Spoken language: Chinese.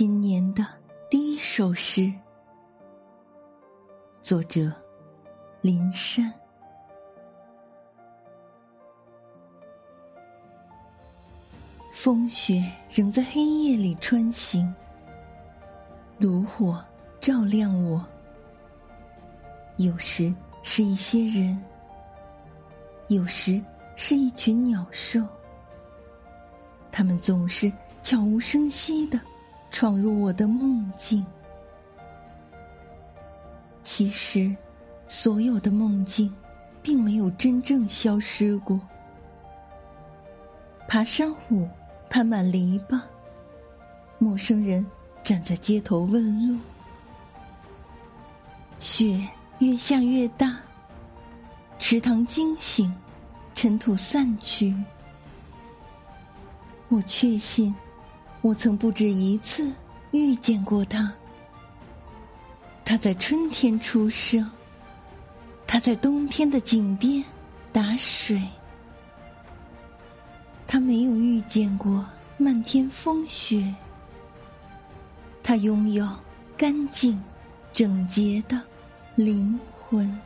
新年的第一首诗，作者林珊。风雪仍在黑夜里穿行，炉火照亮我。有时是一些人，有时是一群鸟兽，他们总是悄无声息的。闯入我的梦境。其实，所有的梦境，并没有真正消失过。爬山虎攀满篱笆，陌生人站在街头问路。雪越下越大，池塘惊醒，尘土散去。我确信。我曾不止一次遇见过他，他在春天出生，他在冬天的井边打水，他没有遇见过漫天风雪，他拥有干净、整洁的灵魂。